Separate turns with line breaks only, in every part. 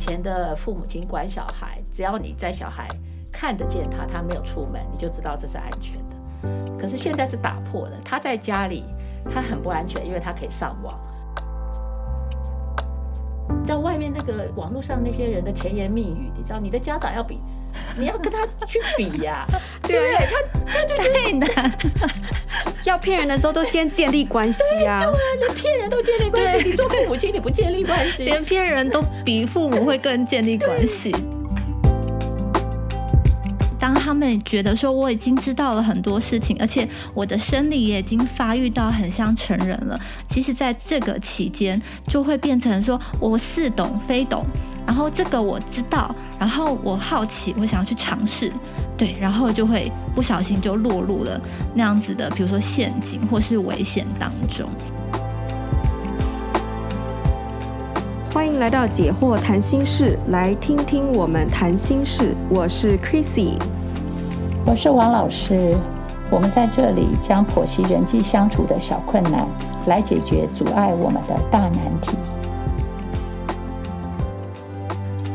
以前的父母亲管小孩，只要你在小孩看得见他，他没有出门，你就知道这是安全的。可是现在是打破的，他在家里他很不安全，因为他可以上网。在外面那个网络上那些人的甜言蜜语，你知道，你的家长要比，你要跟他去比呀、啊，对不对？他他就太难，
要骗人的时候都先建立关系啊，
对，对啊，连骗人都建立关系，你做父母亲你不建立关系，
连骗人都比父母会更建立关系。当他们觉得说我已经知道了很多事情，而且我的生理也已经发育到很像成人了，其实在这个期间就会变成说我似懂非懂，然后这个我知道，然后我好奇，我想要去尝试，对，然后就会不小心就落入了那样子的，比如说陷阱或是危险当中。
欢迎来到解惑谈心事，来听听我们谈心事。我是 Chrissy，
我是王老师。我们在这里将剖析人际相处的小困难，来解决阻碍我们的大难题。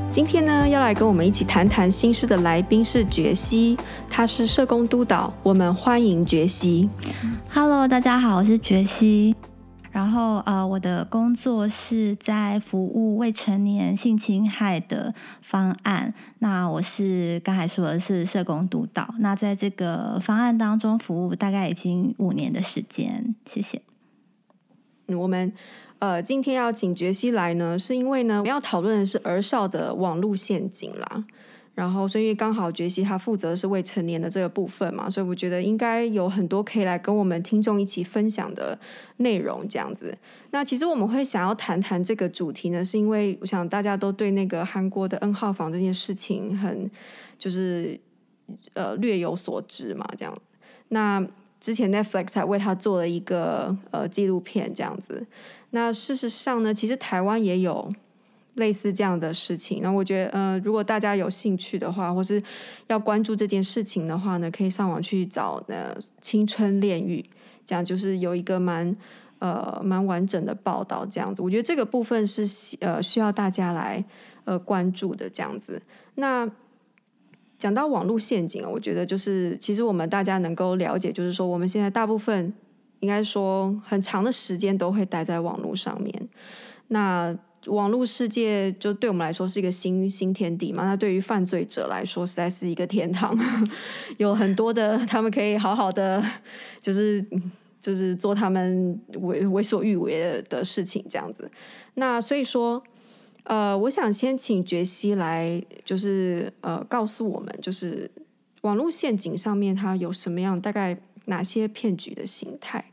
今天呢，要来跟我们一起谈谈心事的来宾是觉西，他是社工督导。我们欢迎觉西。
Hello，大家好，我是觉西。后呃，我的工作是在服务未成年性侵害的方案。那我是刚才说的是社工督导。那在这个方案当中服务大概已经五年的时间。谢谢。
我们呃今天要请杰西来呢，是因为呢我们要讨论的是儿少的网络陷阱啦。然后，所以刚好杰西他负责的是未成年的这个部分嘛，所以我觉得应该有很多可以来跟我们听众一起分享的内容这样子。那其实我们会想要谈谈这个主题呢，是因为我想大家都对那个韩国的 N 号房这件事情很就是呃略有所知嘛，这样。那之前 Netflix 还为他做了一个呃纪录片这样子。那事实上呢，其实台湾也有。类似这样的事情，那我觉得，呃，如果大家有兴趣的话，或是要关注这件事情的话呢，可以上网去找呃青春炼狱，这样就是有一个蛮呃蛮完整的报道这样子。我觉得这个部分是呃需要大家来呃关注的这样子。那讲到网络陷阱啊，我觉得就是其实我们大家能够了解，就是说我们现在大部分应该说很长的时间都会待在网络上面，那。网络世界就对我们来说是一个新新天地嘛，那对于犯罪者来说实在是一个天堂，有很多的他们可以好好的，就是就是做他们为为所欲为的事情这样子。那所以说，呃，我想先请杰西来，就是呃，告诉我们，就是网络陷阱上面它有什么样，大概哪些骗局的形态。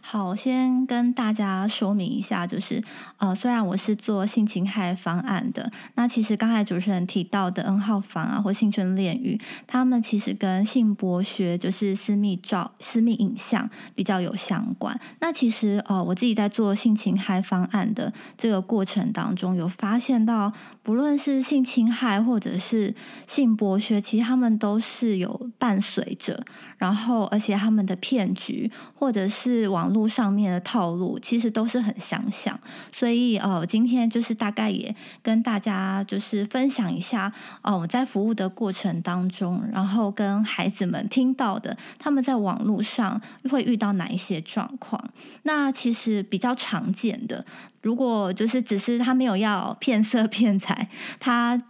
好，先跟大家说明一下，就是呃，虽然我是做性侵害方案的，那其实刚才主持人提到的 N 号房啊，或性春炼狱，他们其实跟性剥削，就是私密照、私密影像比较有相关。那其实呃，我自己在做性侵害方案的这个过程当中，有发现到，不论是性侵害或者是性剥削，其实他们都是有伴随着，然后而且他们的骗局或者是网络上面的套路其实都是很相像，所以呃，今天就是大概也跟大家就是分享一下哦，我在服务的过程当中，然后跟孩子们听到的他们在网络上会遇到哪一些状况。那其实比较常见的，如果就是只是他没有要骗色 骗财，他。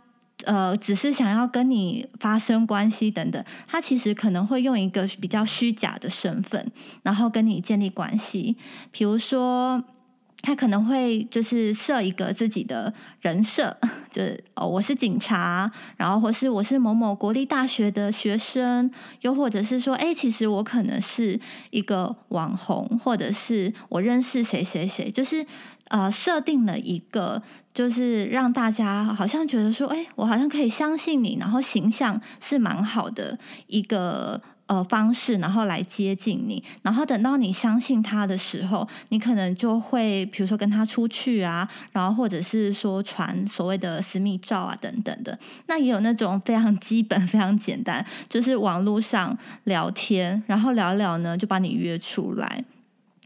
呃，只是想要跟你发生关系等等，他其实可能会用一个比较虚假的身份，然后跟你建立关系。比如说，他可能会就是设一个自己的人设，就是哦，我是警察，然后或是我是某某国立大学的学生，又或者是说，哎，其实我可能是一个网红，或者是我认识谁谁谁，就是呃，设定了一个。就是让大家好像觉得说，哎，我好像可以相信你，然后形象是蛮好的一个呃方式，然后来接近你，然后等到你相信他的时候，你可能就会比如说跟他出去啊，然后或者是说传所谓的私密照啊等等的。那也有那种非常基本、非常简单，就是网络上聊天，然后聊聊呢就把你约出来。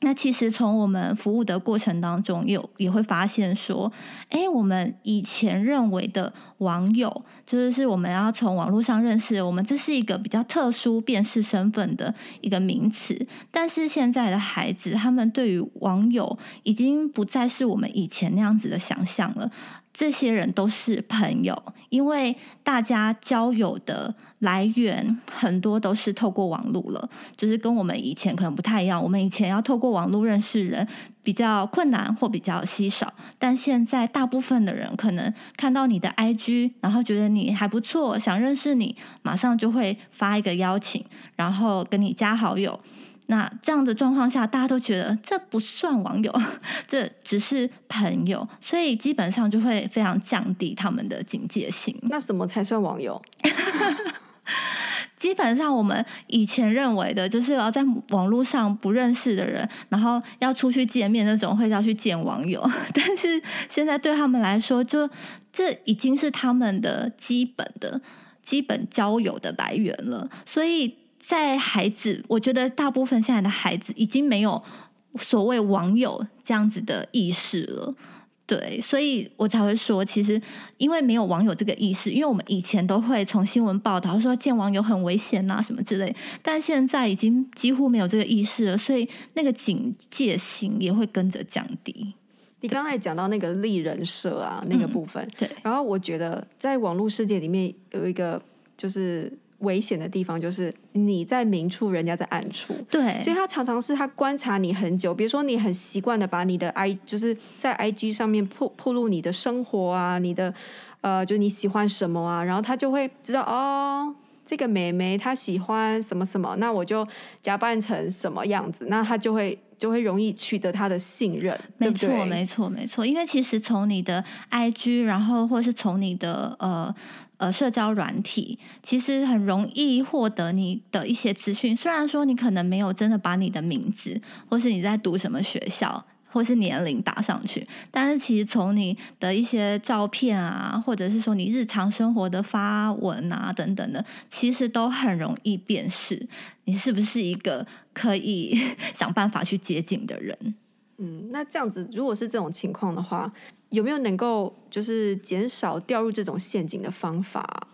那其实从我们服务的过程当中，有也会发现说，哎，我们以前认为的网友，就是是我们要从网络上认识，我们这是一个比较特殊辨识身份的一个名词。但是现在的孩子，他们对于网友已经不再是我们以前那样子的想象了。这些人都是朋友，因为大家交友的来源很多都是透过网络了，就是跟我们以前可能不太一样。我们以前要透过网络认识人比较困难或比较稀少，但现在大部分的人可能看到你的 IG，然后觉得你还不错，想认识你，马上就会发一个邀请，然后跟你加好友。那这样的状况下，大家都觉得这不算网友，这只是朋友，所以基本上就会非常降低他们的警戒性。
那什么才算网友？
基本上我们以前认为的，就是要在网络上不认识的人，然后要出去见面那种，会要去见网友。但是现在对他们来说，就这已经是他们的基本的、基本交友的来源了，所以。在孩子，我觉得大部分现在的孩子已经没有所谓网友这样子的意识了，对，所以我才会说，其实因为没有网友这个意识，因为我们以前都会从新闻报道说见网友很危险啊什么之类，但现在已经几乎没有这个意识了，所以那个警戒性也会跟着降低。
你刚才讲到那个立人设啊，那个部分，
嗯，对，
然后我觉得在网络世界里面有一个就是。危险的地方就是你在明处，人家在暗处。
对，
所以他常常是他观察你很久。比如说，你很习惯的把你的 I 就是在 IG 上面铺铺露你的生活啊，你的呃，就你喜欢什么啊，然后他就会知道哦，这个妹妹她喜欢什么什么，那我就假扮成什么样子，那他就会就会容易取得他的信任。
没错，
对不对？
没错，没错。因为其实从你的 IG，然后或是从你的呃。呃，社交软体其实很容易获得你的一些资讯。虽然说你可能没有真的把你的名字，或是你在读什么学校，或是年龄打上去，但是其实从你的一些照片啊，或者是说你日常生活的发文啊等等的，其实都很容易辨识你是不是一个可以 想办法去接近的人。
嗯，那这样子，如果是这种情况的话，有没有能够就是减少掉入这种陷阱的方法？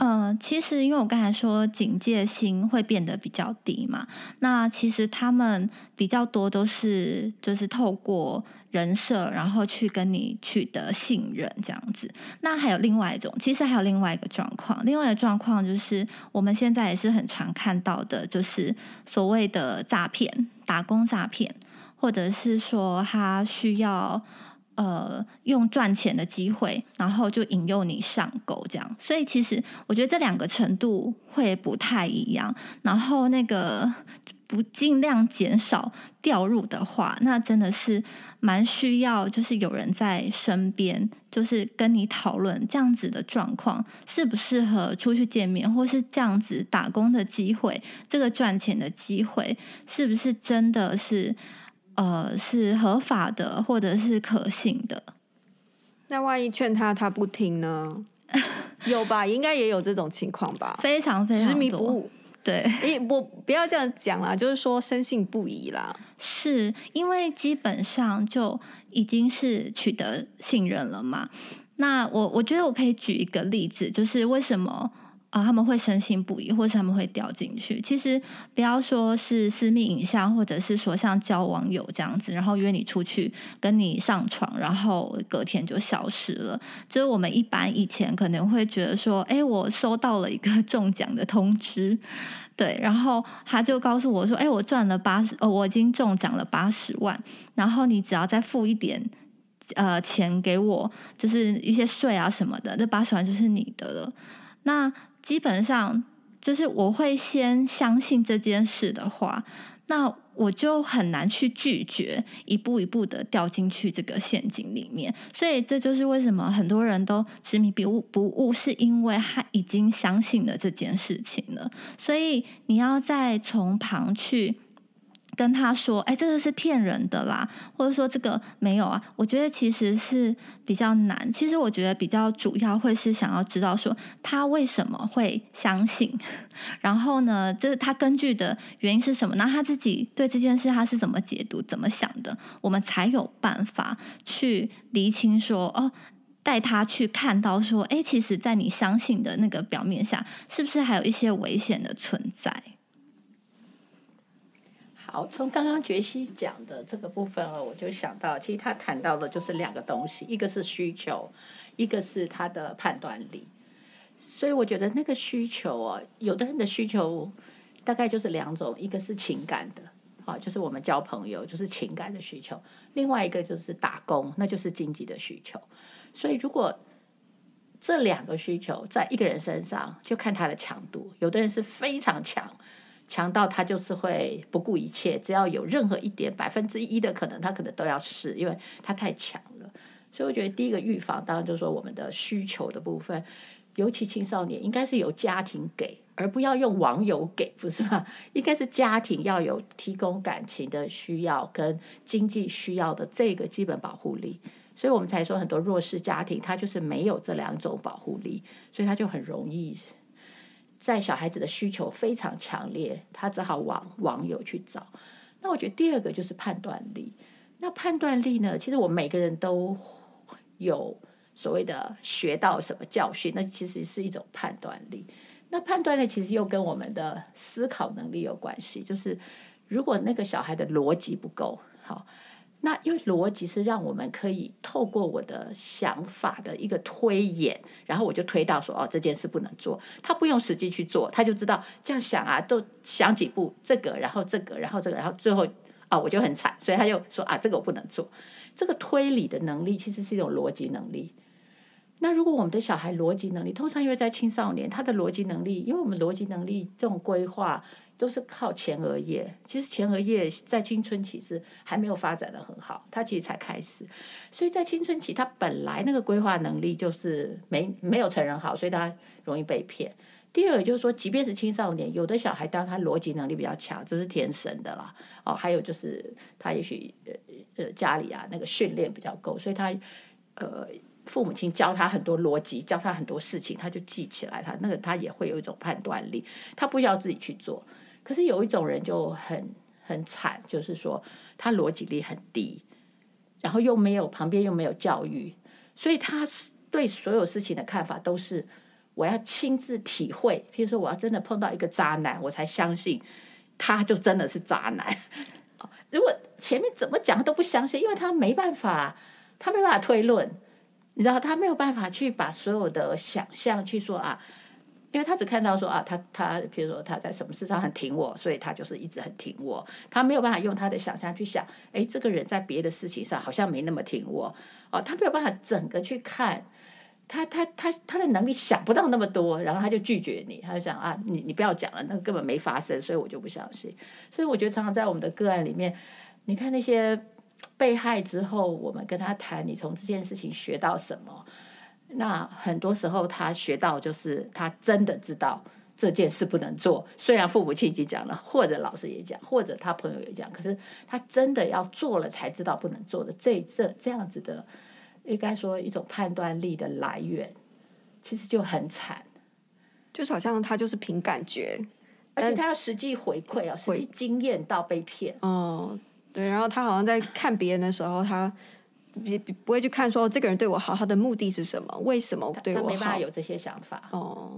嗯、其实因为我刚才说警戒心会变得比较低嘛，那其实他们比较多都是就是透过人设，然后去跟你取得信任这样子。那还有另外一种，其实还有另外一个状况，另外一个状况就是我们现在也是很常看到的，就是所谓的诈骗、打工诈骗。或者是说他需要呃用赚钱的机会，然后就引诱你上钩这样，所以其实我觉得这两个程度会不太一样。然后那个不尽量减少掉入的话，那真的是蛮需要，就是有人在身边，就是跟你讨论这样子的状况适不适合出去见面，或是这样子打工的机会，这个赚钱的机会是不是真的是。呃，是合法的，或者是可信的。
那万一劝他，他不听呢？有吧，应该也有这种情况吧。
非常非常
执迷不悟。
对，
我不要这样讲啦，就是说深信不疑啦。
是因为基本上就已经是取得信任了嘛。那我我觉得我可以举一个例子，就是为什么。啊，他们会深信不疑，或是他们会掉进去。其实不要说是私密影像，或者是说像交网友这样子，然后约你出去跟你上床，然后隔天就消失了。就是我们一般以前可能会觉得说，哎，我收到了一个 中奖的通知，对，然后他就告诉我说，哎，我赚了八十，哦，我已经中奖了八十万，然后你只要再付一点呃钱给我，就是一些税啊什么的，这八十万就是你的了。那基本上就是我会先相信这件事的话，那我就很难去拒绝，一步一步的掉进去这个陷阱里面。所以这就是为什么很多人都执迷不悟，不悟是因为他已经相信了这件事情了。所以你要再从旁去跟他说，哎，这个是骗人的啦，或者说这个没有啊，我觉得其实是比较难。其实我觉得比较主要会是想要知道说他为什么会相信，然后呢，就是他根据的原因是什么？那他自己对这件事他是怎么解读、怎么想的？我们才有办法去厘清说，哦，带他去看到说，哎，其实，在你相信的那个表面下，是不是还有一些危险的存在？
好，从刚刚觉西讲的这个部分哦，我就想到，其实他谈到的就是两个东西，一个是需求，一个是他的判断力。所以我觉得那个需求哦，有的人的需求大概就是两种，一个是情感的，啊，就是我们交朋友就是情感的需求；另外一个就是打工，那就是经济的需求。所以如果这两个需求在一个人身上，就看他的强度，有的人是非常强。强到他就是会不顾一切，只要有任何一点百分之一的可能，他可能都要试，因为他太强了。所以我觉得第一个预防，当然就是说我们的需求的部分，尤其青少年应该是由家庭给，而不要用网友给，不是吗？应该是家庭要有提供感情的需要跟经济需要的这个基本保护力，所以我们才说很多弱势家庭他就是没有这两种保护力，所以他就很容易。在小孩子的需求非常强烈，他只好往网友去找。那我觉得第二个就是判断力。那判断力呢？其实我们每个人都有所谓的学到什么教训，那其实是一种判断力。那判断力其实又跟我们的思考能力有关系。就是如果那个小孩的逻辑不够好。那因为逻辑是让我们可以透过我的想法的一个推演，然后我就推到说哦，这件事不能做，他不用实际去做，他就知道这样想啊，都想几步这个，然后这个，然后这个，然后最后啊、我就很惨，所以他就说啊这个我不能做。这个推理的能力其实是一种逻辑能力。那如果我们的小孩逻辑能力，通常因为在青少年，他的逻辑能力，因为我们逻辑能力这种规划。都是靠前额叶，其实前额叶在青春期是还没有发展的很好，他其实才开始，所以在青春期他本来那个规划能力就是没没有成人好，所以他容易被骗。第二个就是说，即便是青少年，有的小孩当他逻辑能力比较强，这是天生的啦。哦，还有就是他也许呃呃家里啊那个训练比较够，所以他呃父母亲教他很多逻辑，教他很多事情，他就记起来，他那个他也会有一种判断力，他不需要自己去做。可是有一种人就很很惨，就是说他逻辑力很低，然后又没有旁边又没有教育，所以他对所有事情的看法都是我要亲自体会。譬如说，我要真的碰到一个渣男，我才相信他就真的是渣男。如果前面怎么讲都不相信，因为他没办法，他没办法推论，你知道，他没有办法去把所有的想象去说啊。因为他只看到说啊，他他，比如说他在什么事上很挺我，所以他就是一直很挺我。他没有办法用他的想象去想，哎，这个人在别的事情上好像没那么挺我。哦，他没有办法整个去看，他他他他的能力想不到那么多，然后他就拒绝你，他就想啊，你你不要讲了，那根本没发生，所以我就不相信。所以我觉得常常在我们的个案里面，你看那些被害之后，我们跟他谈，你从这件事情学到什么？那很多时候，他学到就是他真的知道这件事不能做。虽然父母亲已经讲了，或者老师也讲，或者他朋友也讲，可是他真的要做了才知道不能做的。这这这样子的，应该说一种判断力的来源，其实就很惨。
就是好像他就是凭感觉，
而且他要实际回馈啊，实际经验到被骗。
哦，对，然后他好像在看别人的时候，他。不不会去看说这个人对我好，他的目的是什么？为什么对我好？
他没办法有这些想法
哦。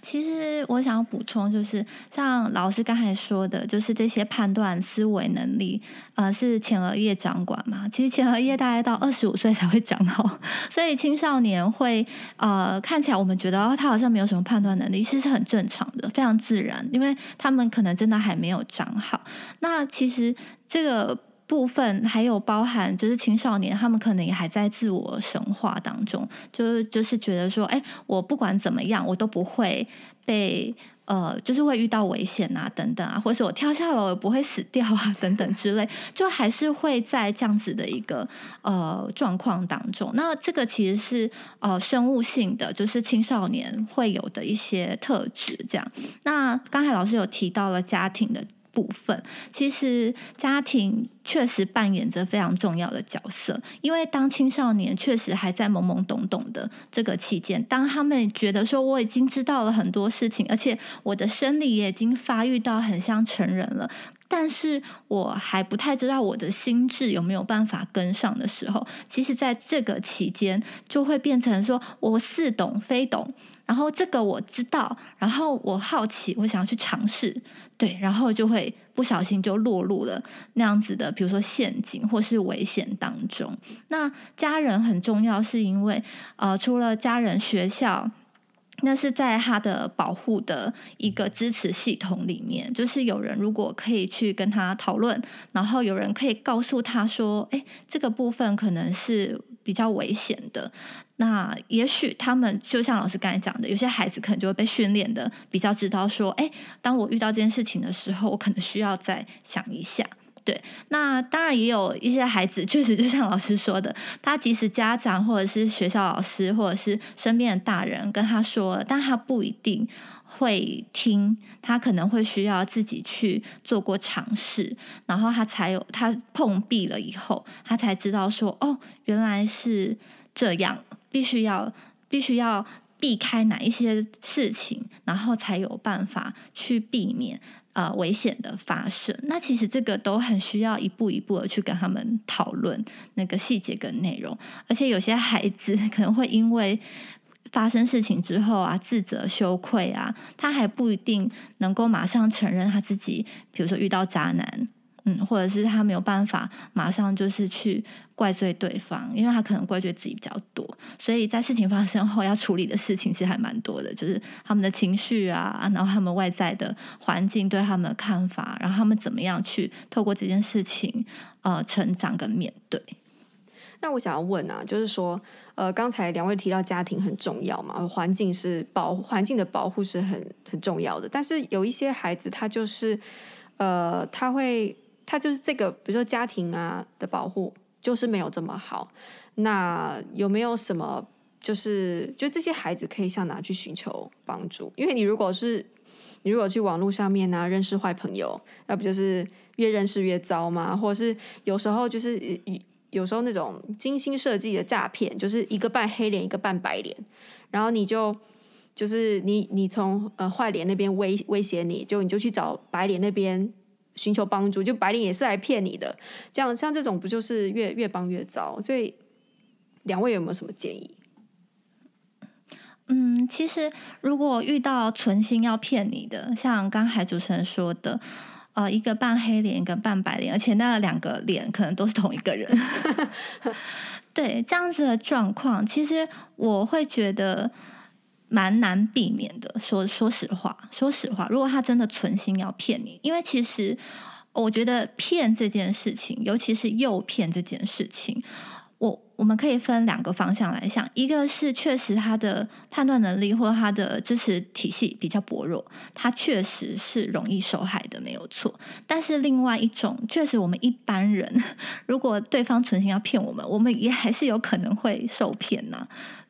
其实我想要补充，就是像老师刚才说的，就是这些判断思维能力，呃，是前额叶掌管嘛。其实前额叶大概到二十五岁才会长好，所以青少年会呃看起来我们觉得哦，他好像没有什么判断能力，其实是很正常的，非常自然，因为他们可能真的还没有长好。那其实这个。部分还有包含，就是青少年他们可能也还在自我神话当中，就是就是觉得说，哎，我不管怎么样，我都不会被呃，就是会遇到危险啊，等等啊，或者是我跳下楼也不会死掉啊，等等之类，就还是会在这样子的一个呃状况当中。那这个其实是呃生物性的，就是青少年会有的一些特质。这样，那刚才老师有提到了家庭的。部分，其实家庭确实扮演着非常重要的角色。因为当青少年确实还在懵懵懂懂的这个期间，当他们觉得说我已经知道了很多事情，而且我的生理也已经发育到很像成人了，但是我还不太知道我的心智有没有办法跟上的时候，其实在这个期间就会变成说我似懂非懂。然后这个我知道，然后我好奇，我想要去尝试，对，然后就会不小心就落入了那样子的，比如说陷阱或是危险当中。那家人很重要，是因为呃，除了家人、学校，那是在他的保护的一个支持系统里面，就是有人如果可以去跟他讨论，然后有人可以告诉他说，哎，这个部分可能是比较危险的。那也许他们就像老师刚才讲的，有些孩子可能就会被训练的比较知道说，哎，当我遇到这件事情的时候，我可能需要再想一下。对，那当然也有一些孩子，确实就像老师说的，他即使家长或者是学校老师或者是身边的大人跟他说了，但他不一定会听，他可能会需要自己去做过尝试，然后他才有他碰壁了以后，他才知道说，哦，原来是这样。必须要必须要避开哪一些事情，然后才有办法去避免呃危险的发生。那其实这个都很需要一步一步的去跟他们讨论那个细节跟内容。而且有些孩子可能会因为发生事情之后啊，自责羞愧啊，他还不一定能够马上承认他自己，比如说遇到渣男。嗯，或者是他没有办法马上就是去怪罪对方，因为他可能怪罪自己比较多，所以在事情发生后要处理的事情其实还蛮多的，就是他们的情绪啊，然后他们外在的环境对他们的看法，然后他们怎么样去透过这件事情呃成长跟面对。
那我想要问啊，就是说呃刚才两位提到家庭很重要嘛，环境是保环境的保护是很很重要的，但是有一些孩子他就是呃他会。他就是这个，比如说家庭啊的保护，就是没有这么好。那有没有什么，就是就这些孩子可以向哪去寻求帮助？因为你如果是你如果去网络上面啊认识坏朋友，那不就是越认识越糟吗？或者是有时候就是有时候那种精心设计的诈骗，就是一个扮黑脸，一个扮白脸，然后你就就是你你从呃坏脸那边威威胁你，就你就去找白脸那边。寻求帮助，就白领也是来骗你的，这样像这种不就是越越帮越糟？所以两位有没有什么建议？
嗯，其实如果遇到存心要骗你的，像刚才主持人说的，呃，一个扮黑脸，一个扮白脸，而且那两个脸可能都是同一个人，对，这样子的状况，其实我会觉得。蛮难避免的，说说实话，说实话，如果他真的存心要骗你，因为其实我觉得骗这件事情，尤其是诱骗这件事情，我我们可以分两个方向来想，一个是确实他的判断能力或他的支持体系比较薄弱，他确实是容易受害的，没有错。但是另外一种，确实我们一般人，如果对方存心要骗我们，我们也还是有可能会受骗呐、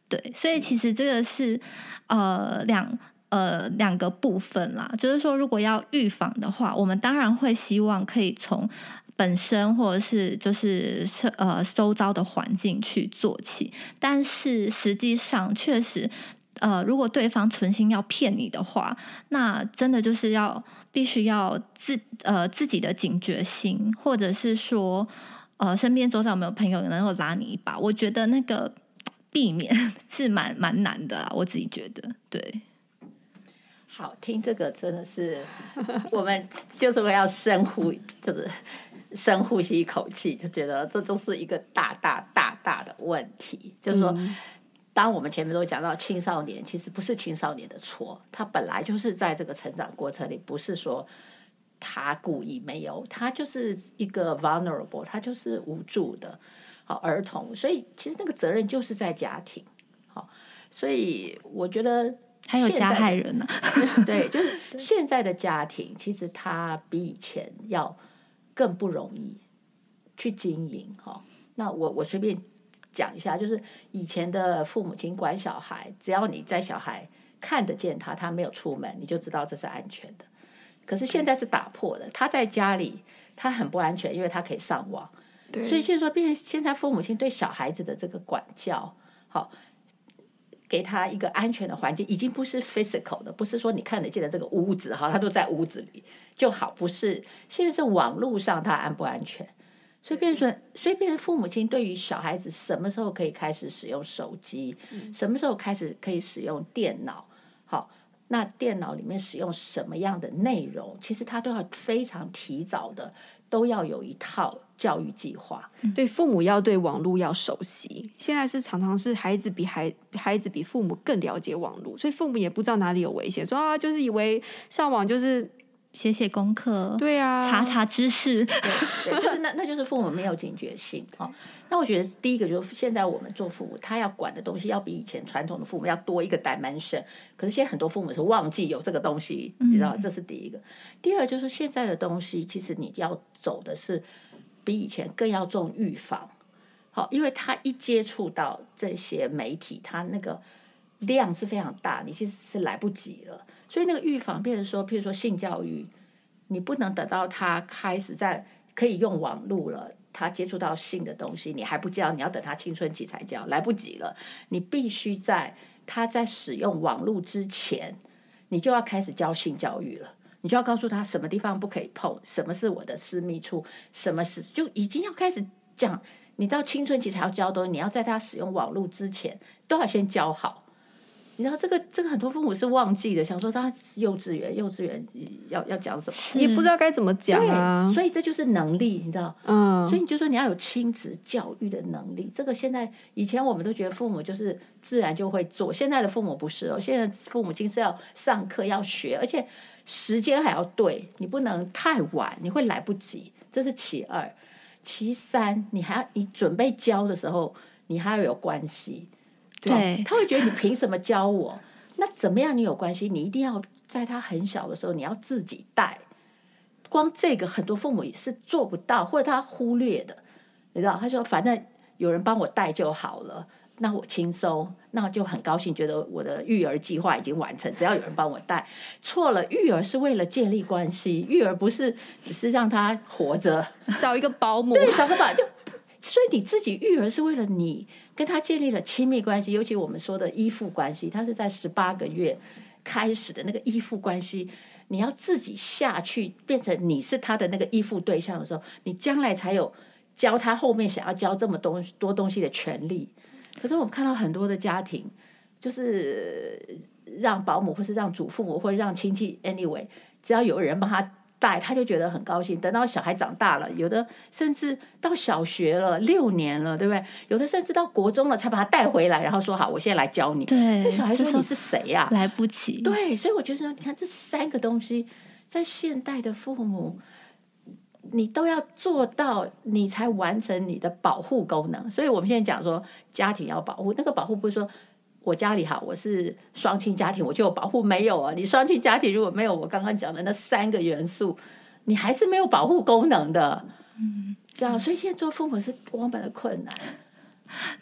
对，所以其实这个是呃两呃两个部分啦，就是说如果要预防的话，我们当然会希望可以从本身或者是就是呃周遭的环境去做起，但是实际上确实呃如果对方存心要骗你的话，那真的就是要必须要自呃自己的警觉心，或者是说呃身边周遭有没有朋友能够拉你一把，我觉得那个。避免 是蛮蛮难的啦，我自己觉得。对，
好，听这个真的是，我们就是会要深呼，就是深呼吸一口气，就觉得这就是一个大大大大的问题。就是说，当我们前面都讲到青少年，其实不是青少年的错，他本来就是在这个成长过程里，不是说他故意没有，他就是一个 vulnerable，他就是无助的。好，儿童，所以其实那个责任就是在家庭。好，所以我觉得
还有加害人呢、
啊。对，就是现在的家庭，其实他比以前要更不容易去经营。哈，那我我随便讲一下，就是以前的父母亲管小孩，只要你在小孩看得见他，他没有出门，你就知道这是安全的。可是现在是打破的，他在家里他很不安全，因为他可以上网。
对，
所以现在说，变成现在父母亲对小孩子的这个管教，好，给他一个安全的环境，已经不是 physical 的，不是说你看得见的这个屋子哈，他都在屋子里就好，不是。现在是网络上他安不安全？所以变成，所以变成父母亲对于小孩子什么时候可以开始使用手机，什么时候开始可以使用电脑，好，那电脑里面使用什么样的内容，其实他都要非常提早的。都要有一套教育计划，
对父母要对网络要熟悉。现在是常常是孩子比孩孩子比父母更了解网络，所以父母也不知道哪里有危险，说啊，就是以为上网就是。
写写功课，
对啊，
查查知识，
对，对，就是那那就是父母没有警觉性哦。那我觉得第一个就是现在我们做父母，他要管的东西要比以前传统的父母要多一个 dimension。可是现在很多父母是忘记有这个东西，你知道，这是第一个。第二就是现在的东西，其实你要走的是比以前更要重预防。好，因为他一接触到这些媒体，他那个量是非常大，你其实是来不及了。所以那个预防，变成说，譬如说性教育，你不能等到他开始在可以用网络了，他接触到性的东西，你还不教，你要等他青春期才教，来不及了。你必须在他在使用网络之前，你就要开始教性教育了。你就要告诉他什么地方不可以碰，什么是我的私密处，什么是就已经要开始讲。你知道青春期才要教东西，你要在他使用网络之前，都要先教好。你知道这个这个很多父母是忘记的，想说他幼稚园幼稚园要要讲什么，
也不知道该怎么讲啊。
所以这就是能力，你知道？
嗯。
所以你就说你要有亲子教育的能力。这个现在以前我们都觉得父母就是自然就会做，现在的父母不是哦。现在父母亲是要上课要学，而且时间还要对，你不能太晚，你会来不及。这是其二，其三，你还要你准备教的时候，你还要有关系。对，他会觉得你凭什么教我？那怎么样？你有关系？你一定要在他很小的时候，你要自己带。光这个很多父母也是做不到，或者他忽略的。你知道，他说反正有人帮我带就好了，那我轻松，那我就很高兴，觉得我的育儿计划已经完成。只要有人帮我带，错了，育儿是为了建立关系，育儿不是只是让他活着，
找一个保姆，
对，找个保姆。所以你自己育儿是为了你跟他建立了亲密关系，尤其我们说的依附关系，他是在十八个月开始的那个依附关系，你要自己下去变成你是他的那个依附对象的时候，你将来才有教他后面想要教这么多多东西的权利。可是我们看到很多的家庭，就是让保姆或是让祖父母或者让亲戚，anyway，只要有人帮他。带他就觉得很高兴，等到小孩长大了，有的甚至到小学了六年了，对不对？有的甚至到国中了才把他带回来，然后说好，我现在来教你。
对，
那小孩说你是谁呀？
来不及。
对，所以我觉得你看这三个东西，在现代的父母，你都要做到，你才完成你的保护功能。所以我们现在讲说家庭要保护，那个保护不是说。我家里哈，我是双亲家庭，我就有保护。没有啊，你双亲家庭如果没有我刚刚讲的那三个元素，你还是没有保护功能的。嗯，知道？所以现在做父母是多么的困难。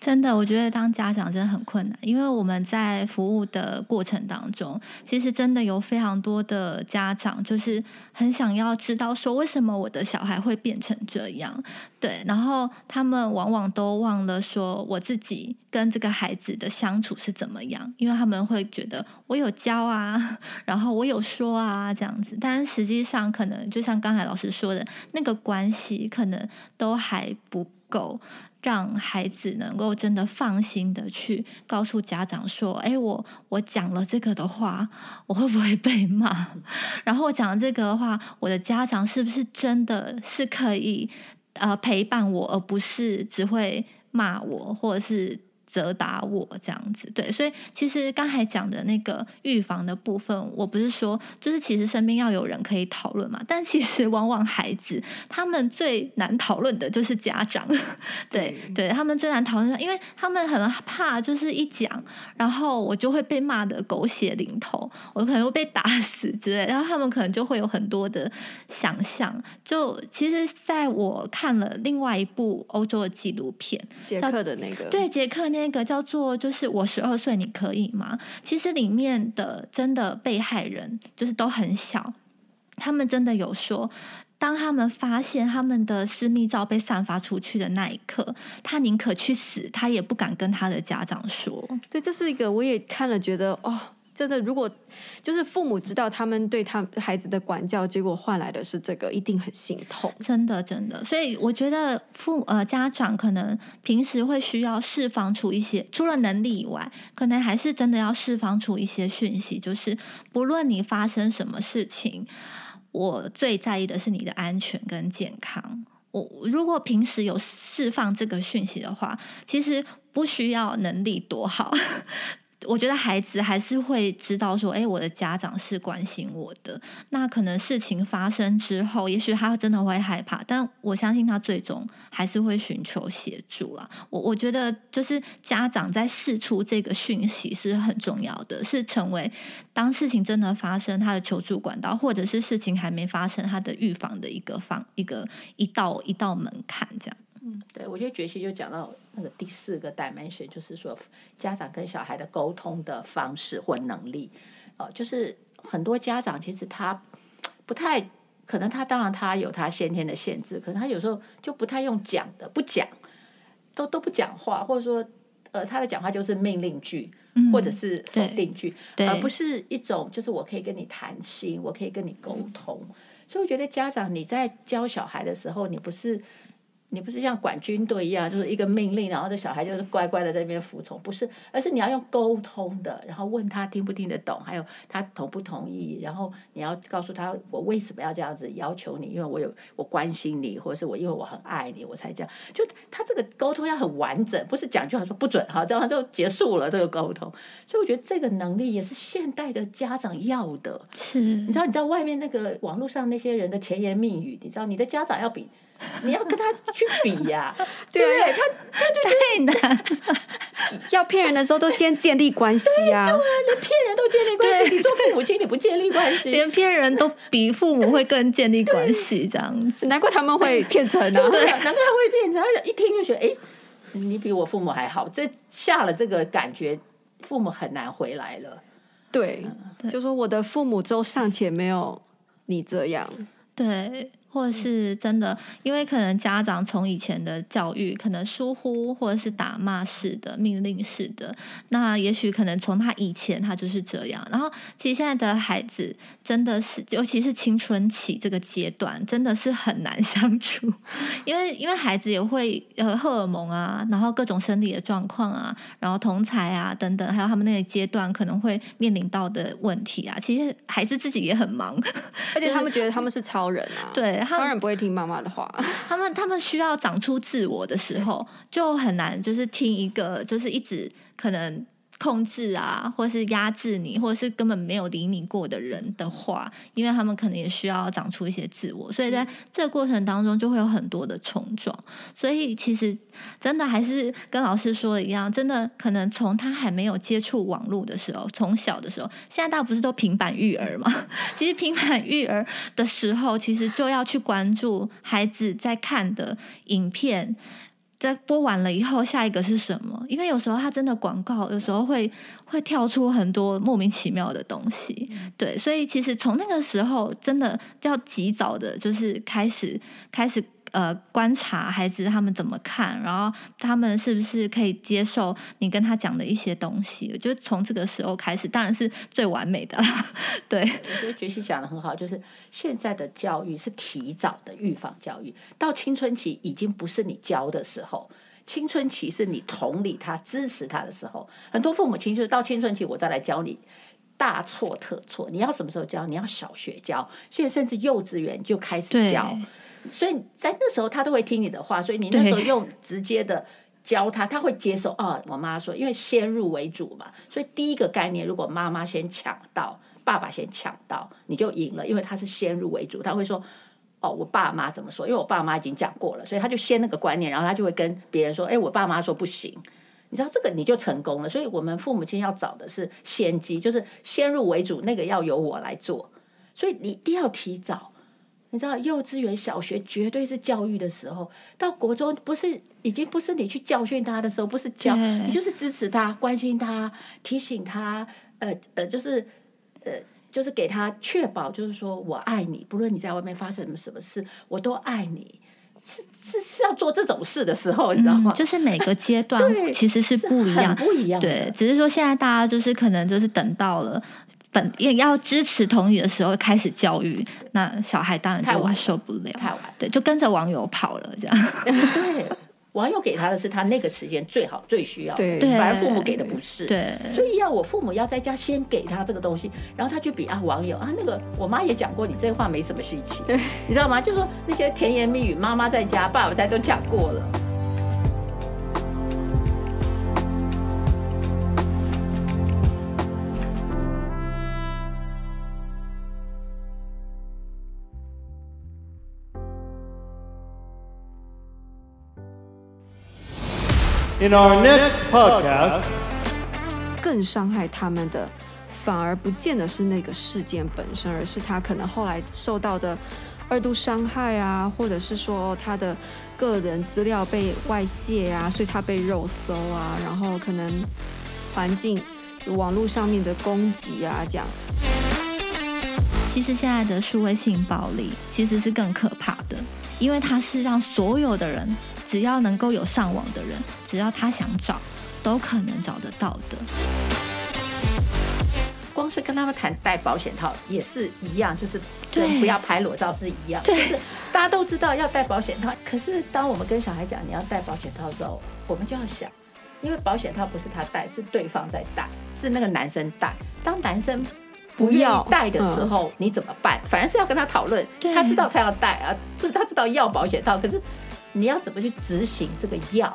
真的，我觉得当家长真的很困难，因为我们在服务的过程当中，其实真的有非常多的家长，就是很想要知道说，为什么我的小孩会变成这样？对，然后他们往往都忘了说，我自己跟这个孩子的相处是怎么样，因为他们会觉得我有教啊，然后我有说啊这样子，但实际上可能就像刚才老师说的，那个关系可能都还不够。让孩子能够真的放心的去告诉家长说：“哎，我我讲了这个的话，我会不会被骂？然后我讲了这个的话，我的家长是不是真的是可以呃陪伴我，而不是只会骂我，或者是？”责打我这样子，对，所以其实刚才讲的那个预防的部分，我不是说就是其实身边要有人可以讨论嘛，但其实往往孩子他们最难讨论的就是家长，对对，他们最难讨论，因为他们很怕就是一讲，然后我就会被骂的狗血淋头，我可能会被打 死之类，然后他们可能就会有很多的想象。就其实，在我看了另外一部欧洲的纪录片，
杰克的那个，
对，杰克那。那个叫做就是我十二岁，你可以吗？其实里面的真的被害人就是都很小，他们真的有说，当他们发现他们的私密照被散发出去的那一刻，他宁可去死，他也不敢跟他的家长说。
对，这是一个我也看了，觉得哦。真的，如果就是父母知道他们对他孩子的管教，结果换来的是这个，一定很心痛。
真的，真的。所以我觉得父呃家长可能平时会需要释放出一些，除了能力以外，可能还是真的要释放出一些讯息，就是不论你发生什么事情，我最在意的是你的安全跟健康。我如果平时有释放这个讯息的话，其实不需要能力多好。我觉得孩子还是会知道说，哎，我的家长是关心我的。那可能事情发生之后，也许他真的会害怕，但我相信他最终还是会寻求协助啊。我我觉得就是家长在释出这个讯息是很重要的，是成为当事情真的发生他的求助管道，或者是事情还没发生他的预防的一个方一个一道一道门槛这样。
嗯，对，我觉得觉西就讲到那个第四个 dimension，就是说家长跟小孩的沟通的方式或能力，哦、呃，就是很多家长其实他不太可能，他当然他有他先天的限制，可能他有时候就不太用讲的，不讲，都都不讲话，或者说呃他的讲话就是命令句，嗯、或者是否定句，而不是一种就是我可以跟你谈心，我可以跟你沟通，所以我觉得家长你在教小孩的时候，你不是。你不是像管军队一样，就是一个命令，然后这小孩就是乖乖的在那边服从，不是，而是你要用沟通的，然后问他听不听得懂，还有他同不同意，然后你要告诉他我为什么要这样子要求你，因为我有我关心你，或者是我因为我很爱你，我才这样。就他这个沟通要很完整，不是讲句话说不准，哈，这样就结束了这个沟通。所以我觉得这个能力也是现代的家长要的。
是，
你知道你知道外面那个网络上那些人的甜言蜜语，你知道你的家长要比。你要跟他去比呀、啊，对不对？他他就太难，
要骗人的时候都先建立关系啊！
对啊，连骗人都建立关系，你做父母亲你不建立关系，
连骗人都比父母会更建立关系，这样子，
难怪他们会骗成啊！
对，难怪他会骗成，一听就觉得哎，你比我父母还好，这下了这个感觉，父母很难回来了。
对，嗯、就说我的父母都尚且没有你这样，
对。或是真的，因为可能家长从以前的教育可能疏忽，或者是打骂式的、命令式的，那也许可能从他以前他就是这样。然后，其实现在的孩子真的是，尤其是青春期这个阶段，真的是很难 相处，因为因为孩子也会呃荷尔蒙啊，然后各种生理的状况啊，然后同才啊等等，还有他们那个阶段可能会面临到的问题啊，其实孩子自己也很忙，
而且他们觉得他们是超人啊，
对。他
当然不会听妈妈的话。
他们他们需要长出自我的时候，就很难，就是听一个，就是一直可能。控制啊，或是压制你，或者是根本没有理你过的人的话，因为他们可能也需要长出一些自我，所以在这个过程当中就会有很多的冲撞。所以其实真的还是跟老师说的一样，真的可能从他还没有接触网络的时候，从小的时候，现在大家不是都平板育儿吗？其实平板育儿的时候，其实就要去关注孩子在看的影片。在播完了以后，下一个是什么？因为有时候它真的广告，有时候会会跳出很多莫名其妙的东西，对，所以其实从那个时候，真的要及早的，就是开始开始。呃，观察孩子他们怎么看，然后他们是不是可以接受你跟他讲的一些东西？我觉得从这个时候开始，当然是最完美的啦。对，
我觉得觉西讲得很好，就是现在的教育是提早的预防教育，到青春期已经不是你教的时候，青春期是你同理他、支持他的时候。很多父母亲就是到青春期我再来教你，大错特错。你要什么时候教？你要小学教，现在甚至幼稚园就开始教。所以在那时候，他都会听你的话。所以你那时候用直接的教他，他会接受。哦，我妈说，因为先入为主嘛。所以第一个概念，如果妈妈先抢到，爸爸先抢到，你就赢了，因为他是先入为主。他会说：“哦，我爸妈怎么说？”因为我爸妈已经讲过了，所以他就先那个观念，然后他就会跟别人说：“哎，我爸妈说不行。”你知道这个你就成功了。所以我们父母亲要找的是先机，就是先入为主，那个要由我来做。所以你一定要提早。你知道幼稚园、小学绝对是教育的时候，到国中不是已经不是你去教训他的时候，不是教你就是支持他、关心他、提醒他，呃呃，就是呃就是给他确保，就是说我爱你，不论你在外面发生什么什么事，我都爱你。是是是要做这种事的时候，你知道吗？
嗯、就是每个阶 段其实是不一样，
不一样。
对，只是说现在大家就是可能就是等到了本也要支持同意的时候开始教育，那小孩当然就会受不了，
太晚，
对，就跟着网友跑了这样。
对。网友给他的是他那个时间最好最需要，
对，
反而父母给的不是，
对，
所以要我父母要在家先给他这个东西，然后他去比啊网友啊那个，我妈也讲过，你这话没什么稀奇，你知道吗？就说那些甜言蜜语，妈妈在家，爸爸在都讲过了。
In our next podcast，更伤害他们的，反而不见得是那个事件本身，而是他可能后来受到的二度伤害啊，或者是说他的个人资料被外泄啊，所以他被肉搜啊，然后可能环境网络上面的攻击啊，这样。
其实现在的数位性暴力其实是更可怕的，因为它是让所有的人。只要能够有上网的人，只要他想找，都可能找得到的。
光是跟他们谈戴保险套也是一样，就是跟不要拍裸照是一样。就是大家都知道要戴保险套，可是当我们跟小孩讲你要戴保险套的时候，我们就要想，因为保险套不是他戴，是对方在戴，是那个男生戴。当男生不要戴的时候，你怎么办？反而是要跟他讨论。他知道他要戴啊，不是他知道要保险套，可是。你要怎么去执行这个药？